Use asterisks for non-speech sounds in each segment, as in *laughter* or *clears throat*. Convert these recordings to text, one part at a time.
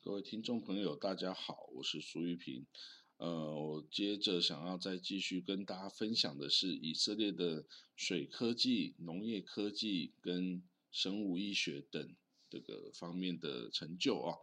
各位听众朋友，大家好，我是苏玉平。呃，我接着想要再继续跟大家分享的是以色列的水科技、农业科技跟生物医学等这个方面的成就啊。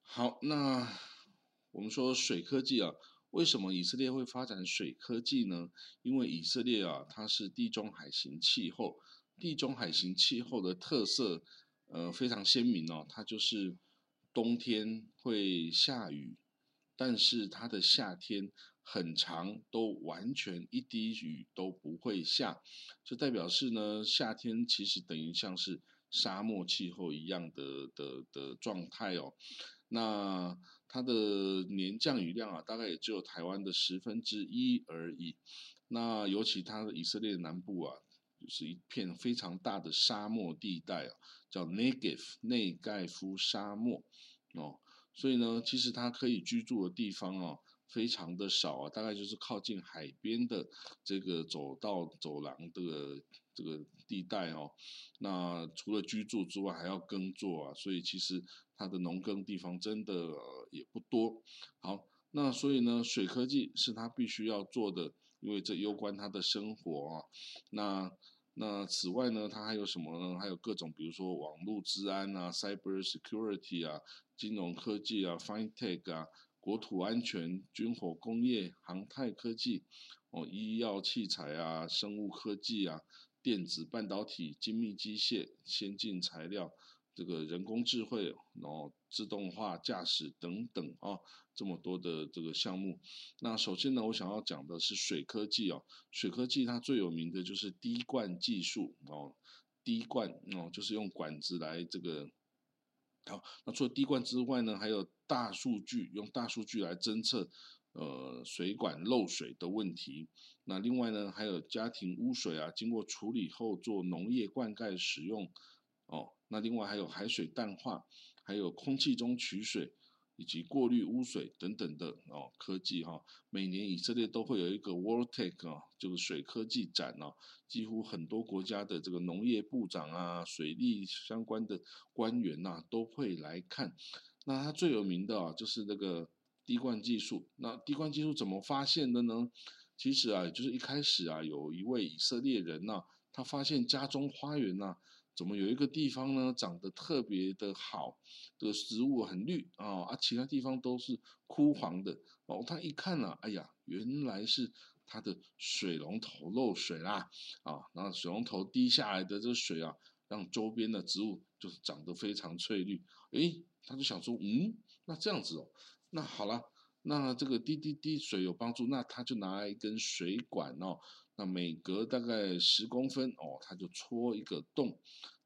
好，那我们说水科技啊，为什么以色列会发展水科技呢？因为以色列啊，它是地中海型气候，地中海型气候的特色呃非常鲜明哦，它就是冬天会下雨。但是它的夏天很长，都完全一滴雨都不会下，就代表是呢，夏天其实等于像是沙漠气候一样的的的状态哦。那它的年降雨量啊，大概也只有台湾的十分之一而已。那尤其它的以色列南部啊，是一片非常大的沙漠地带啊，叫 Negev 内盖夫沙漠哦。所以呢，其实它可以居住的地方哦，非常的少啊，大概就是靠近海边的这个走道、走廊的这个地带哦。那除了居住之外，还要耕作啊，所以其实它的农耕地方真的也不多。好，那所以呢，水科技是它必须要做的，因为这攸关他的生活啊。那那此外呢，它还有什么呢？还有各种，比如说网络治安啊、cyber security 啊、金融科技啊、fintech 啊、国土安全、军火工业、航太科技、哦医药器材啊、生物科技啊、电子半导体、精密机械、先进材料。这个人工智慧，然后自动化驾驶等等啊，这么多的这个项目。那首先呢，我想要讲的是水科技哦。水科技它最有名的就是滴灌技术哦，滴灌哦，就是用管子来这个。好，那除了滴灌之外呢，还有大数据，用大数据来侦测呃水管漏水的问题。那另外呢，还有家庭污水啊，经过处理后做农业灌溉使用哦。那另外还有海水淡化，还有空气中取水，以及过滤污水等等的哦科技哈。每年以色列都会有一个 World Tech 啊，就是水科技展哦，几乎很多国家的这个农业部长啊、水利相关的官员呐都会来看。那它最有名的啊，就是那个滴灌技术。那滴灌技术怎么发现的呢？其实啊，就是一开始啊，有一位以色列人呐，他发现家中花园呐。怎么有一个地方呢，长得特别的好，这个植物很绿啊，啊，其他地方都是枯黄的哦。他一看呢，哎呀，原来是他的水龙头漏水啦啊，那水龙头滴下来的这个水啊，让周边的植物就是长得非常翠绿。诶，他就想说，嗯，那这样子哦，那好了。那这个滴滴滴水有帮助，那他就拿来一根水管哦，每隔大概十公分哦，他就戳一个洞，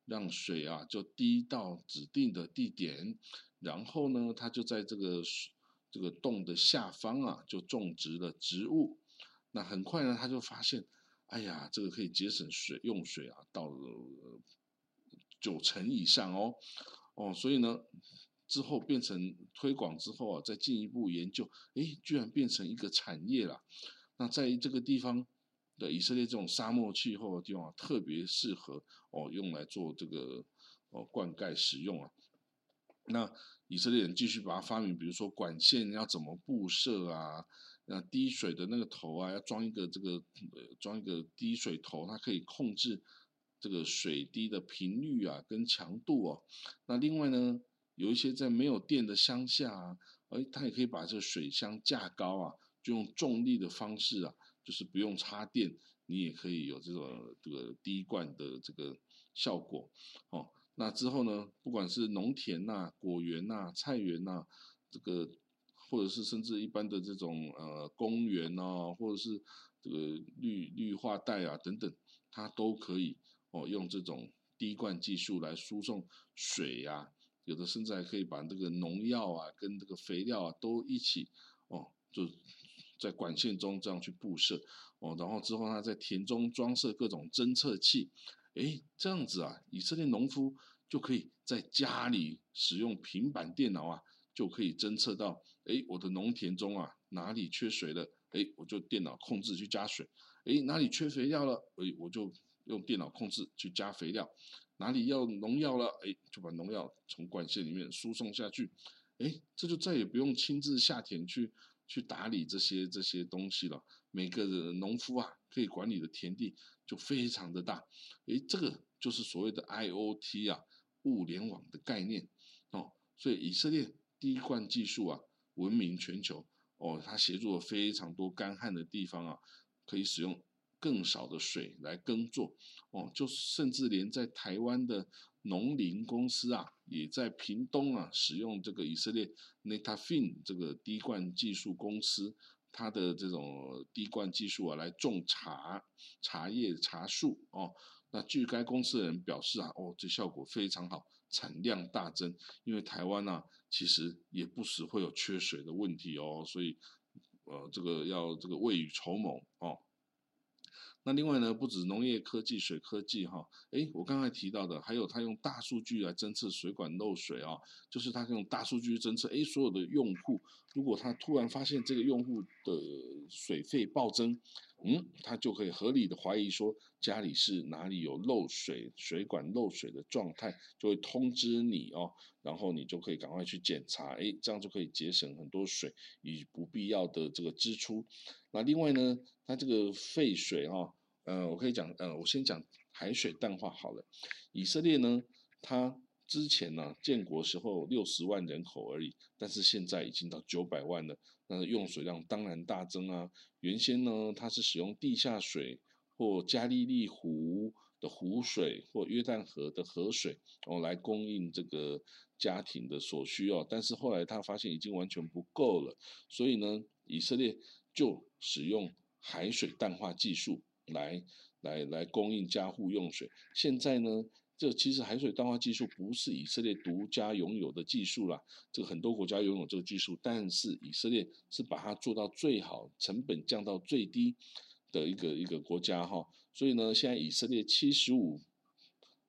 让水啊就滴到指定的地点，然后呢，他就在这个这个洞的下方啊，就种植了植物。那很快呢，他就发现，哎呀，这个可以节省水用水啊，到了九成以上哦，哦，所以呢。之后变成推广之后啊，再进一步研究，哎，居然变成一个产业了。那在这个地方的以色列这种沙漠气候的地方，特别适合哦用来做这个哦灌溉使用啊。那以色列人继续把它发明，比如说管线要怎么布设啊，那滴水的那个头啊，要装一个这个呃装一个滴水头，它可以控制这个水滴的频率啊跟强度哦。那另外呢？有一些在没有电的乡下啊，哎，它也可以把这个水箱架高啊，就用重力的方式啊，就是不用插电，你也可以有这种这个滴灌的这个效果哦。那之后呢，不管是农田呐、果园呐、菜园呐，这个或者是甚至一般的这种呃公园呐，或者是这个绿绿化带啊等等，它都可以哦，用这种滴灌技术来输送水呀。有的甚至还可以把这个农药啊，跟这个肥料啊都一起哦，就在管线中这样去布设哦，然后之后他在田中装设各种侦测器，诶，这样子啊，以色列农夫就可以在家里使用平板电脑啊，就可以侦测到，诶，我的农田中啊哪里缺水了，诶，我就电脑控制去加水，诶，哪里缺肥料了，诶，我就用电脑控制去加肥料，哪里要农药了，哎，就把农药从管线里面输送下去，哎，这就再也不用亲自下田去去打理这些这些东西了。每个农夫啊，可以管理的田地就非常的大，哎，这个就是所谓的 IOT 啊，物联网的概念哦。所以以色列滴灌技术啊，闻名全球哦，它协助了非常多干旱的地方啊，可以使用。更少的水来耕作，哦，就甚至连在台湾的农林公司啊，也在屏东啊使用这个以色列 Netafin 这个滴灌技术公司，它的这种滴灌技术啊，来种茶、茶叶、茶树哦。那据该公司的人表示啊，哦，这效果非常好，产量大增。因为台湾呢，其实也不时会有缺水的问题哦，所以呃，这个要这个未雨绸缪哦。那另外呢，不止农业科技、水科技哈，诶，我刚才提到的，还有他用大数据来侦测水管漏水啊，就是他用大数据侦测，诶，所有的用户，如果他突然发现这个用户的水费暴增，嗯，他就可以合理的怀疑说家里是哪里有漏水、水管漏水的状态，就会通知你哦，然后你就可以赶快去检查，诶，这样就可以节省很多水与不必要的这个支出。那另外呢，它这个废水哈。呃，我可以讲，呃，我先讲海水淡化好了。以色列呢，它之前呢建国时候六十万人口而已，但是现在已经到九百万了，那用水量当然大增啊。原先呢，它是使用地下水或加利利湖的湖水或约旦河的河水哦来供应这个家庭的所需哦，但是后来他发现已经完全不够了，所以呢，以色列就使用海水淡化技术。来来来供应家户用水。现在呢，这其实海水淡化技术不是以色列独家拥有的技术啦，这个很多国家拥有这个技术，但是以色列是把它做到最好，成本降到最低的一个一个国家哈。所以呢，现在以色列七十五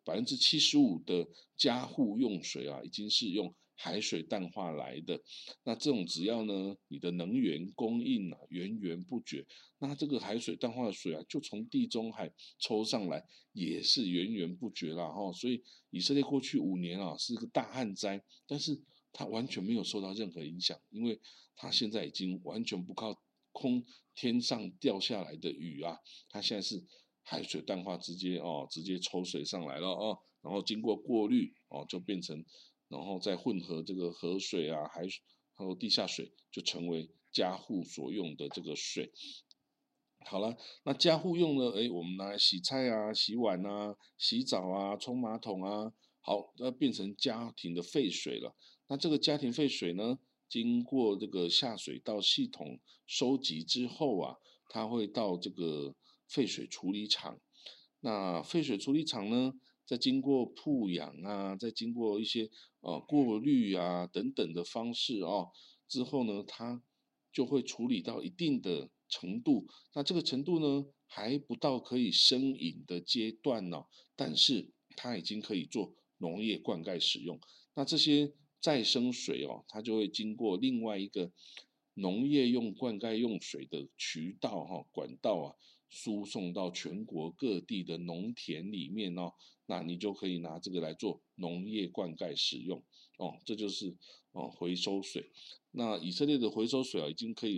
百分之七十五的家户用水啊，已经是用。海水淡化来的，那这种只要呢，你的能源供应啊源源不绝，那这个海水淡化的水啊，就从地中海抽上来也是源源不绝啦哈。所以以色列过去五年啊是个大旱灾，但是它完全没有受到任何影响，因为它现在已经完全不靠空天上掉下来的雨啊，它现在是海水淡化直接哦直接抽水上来了哦，然后经过过滤哦就变成。然后再混合这个河水啊、海水还有地下水，就成为家户所用的这个水。好了，那家户用的，哎，我们拿来洗菜啊、洗碗啊、洗澡啊、冲马桶啊，好，那变成家庭的废水了。那这个家庭废水呢，经过这个下水道系统收集之后啊，它会到这个废水处理厂。那废水处理厂呢？再经过曝氧啊，再经过一些呃过滤啊等等的方式哦，之后呢，它就会处理到一定的程度。那这个程度呢，还不到可以生饮的阶段呢，但是它已经可以做农业灌溉使用。那这些再生水哦，它就会经过另外一个农业用灌溉用水的渠道哈管道啊。输送到全国各地的农田里面哦，那你就可以拿这个来做农业灌溉使用哦，这就是哦回收水。那以色列的回收水啊，已经可以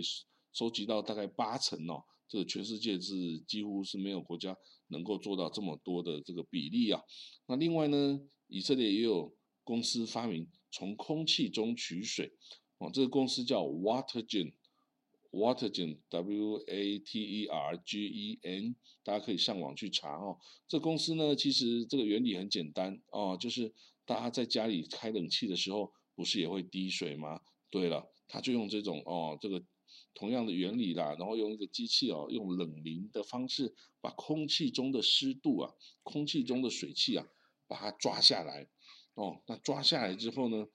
收集到大概八成哦，这个全世界是几乎是没有国家能够做到这么多的这个比例啊。那另外呢，以色列也有公司发明从空气中取水哦，这个公司叫 Watergen。Watergen W A T E R G E N，大家可以上网去查哦。这公司呢，其实这个原理很简单哦，就是大家在家里开冷气的时候，不是也会滴水吗？对了，他就用这种哦，这个同样的原理啦，然后用一个机器哦，用冷凝的方式，把空气中的湿度啊，空气中的水汽啊，把它抓下来哦。那抓下来之后呢？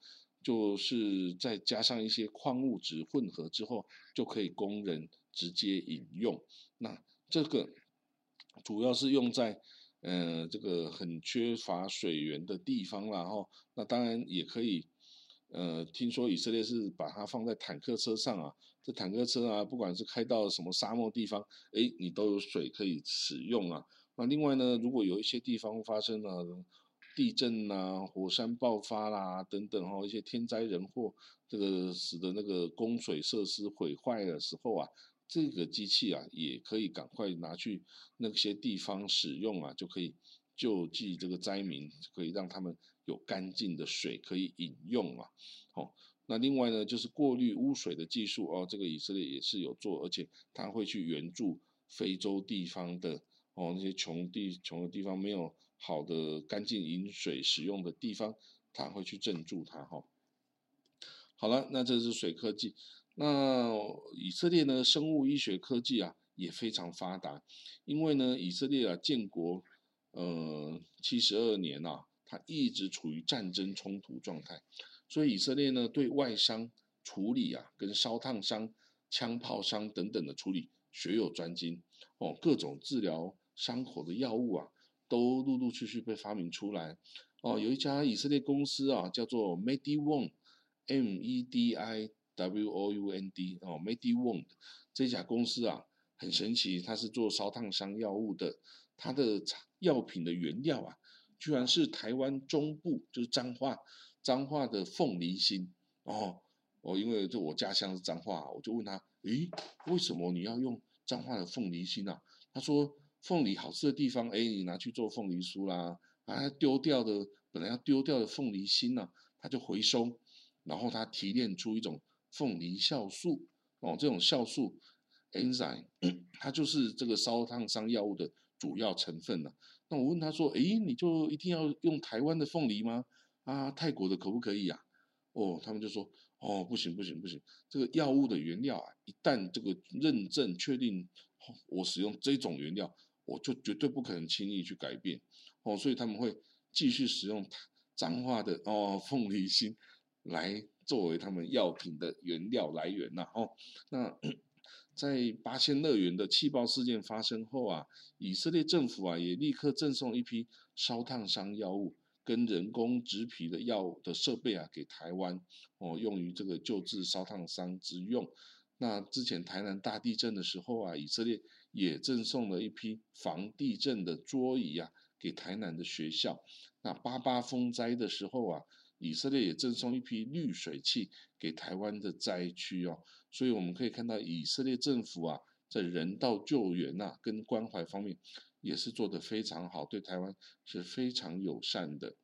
就是再加上一些矿物质混合之后，就可以供人直接饮用。那这个主要是用在，呃，这个很缺乏水源的地方然后那当然也可以，呃，听说以色列是把它放在坦克车上啊，这坦克车啊，不管是开到什么沙漠地方，哎，你都有水可以使用啊。那另外呢，如果有一些地方发生了地震呐、火山爆发啦等等哦，一些天灾人祸，这个使得那个供水设施毁坏的时候啊，这个机器啊也可以赶快拿去那些地方使用啊，就可以救济这个灾民，可以让他们有干净的水可以饮用啊。哦，那另外呢，就是过滤污水的技术哦，这个以色列也是有做，而且他会去援助非洲地方的。哦，那些穷地穷的地方没有好的干净饮水使用的地方，它会去镇住它哈。好了，那这是水科技。那以色列呢，生物医学科技啊也非常发达，因为呢，以色列啊建国呃七十二年呐，它一直处于战争冲突状态，所以以色列呢对外伤处理啊，跟烧烫伤、枪炮伤等等的处理学有专精哦，各种治疗。伤口的药物啊，都陆陆续续被发明出来。哦，有一家以色列公司啊，叫做 MediWound，M-E-D-I-W-O-U-N-D，哦，MediWound 这家公司啊，很神奇，它是做烧烫伤药物的。它的药品的原料啊，居然是台湾中部，就是彰化彰化的凤梨心。哦，哦，因为这我家乡是彰化，我就问他，诶，为什么你要用彰化的凤梨心啊？他说。凤梨好吃的地方，哎，你拿去做凤梨酥啦，啊，丢掉的本来要丢掉的凤梨心呢，它就回收，然后它提炼出一种凤梨酵素，哦，这种酵素 enzyme，*coughs* 它就是这个烧烫伤药物的主要成分了。那我问他说，哎，你就一定要用台湾的凤梨吗？啊，泰国的可不可以呀？哦，他们就说，哦，不行不行不行，这个药物的原料啊，一旦这个认证确定，我使用这种原料。我就绝对不可能轻易去改变，哦，所以他们会继续使用脏话的哦凤梨心来作为他们药品的原料来源呐，哦，那 *clears throat* 在八仙乐园的气爆事件发生后啊，以色列政府啊也立刻赠送一批烧烫伤药物跟人工植皮的药的设备啊给台湾，哦，用于这个救治烧烫伤之用。那之前台南大地震的时候啊，以色列。也赠送了一批防地震的桌椅啊，给台南的学校。那八八风灾的时候啊，以色列也赠送一批滤水器给台湾的灾区哦。所以我们可以看到，以色列政府啊，在人道救援呐跟关怀方面，也是做得非常好，对台湾是非常友善的。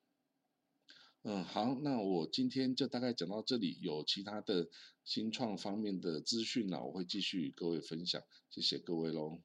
嗯，好，那我今天就大概讲到这里，有其他的新创方面的资讯呢，我会继续与各位分享，谢谢各位喽。